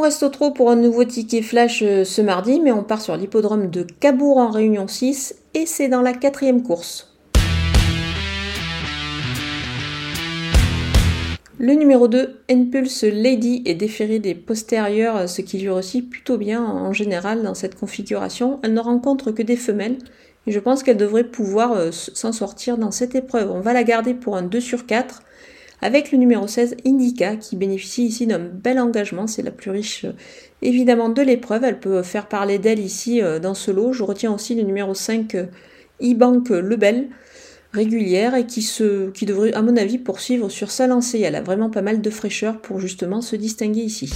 on reste trop pour un nouveau ticket flash euh, ce mardi, mais on part sur l'hippodrome de Cabourg en Réunion 6 et c'est dans la quatrième course. Le numéro 2, Impulse Lady, est déféré des postérieurs, ce qui lui réussit plutôt bien en général dans cette configuration. Elle ne rencontre que des femelles et je pense qu'elle devrait pouvoir euh, s'en sortir dans cette épreuve. On va la garder pour un 2 sur 4 avec le numéro 16, Indica, qui bénéficie ici d'un bel engagement. C'est la plus riche euh, évidemment de l'épreuve. Elle peut faire parler d'elle ici euh, dans ce lot. Je retiens aussi le numéro 5, e-bank Lebel régulière et qui, qui devrait, à mon avis, poursuivre sur sa lancée. Elle a vraiment pas mal de fraîcheur pour justement se distinguer ici.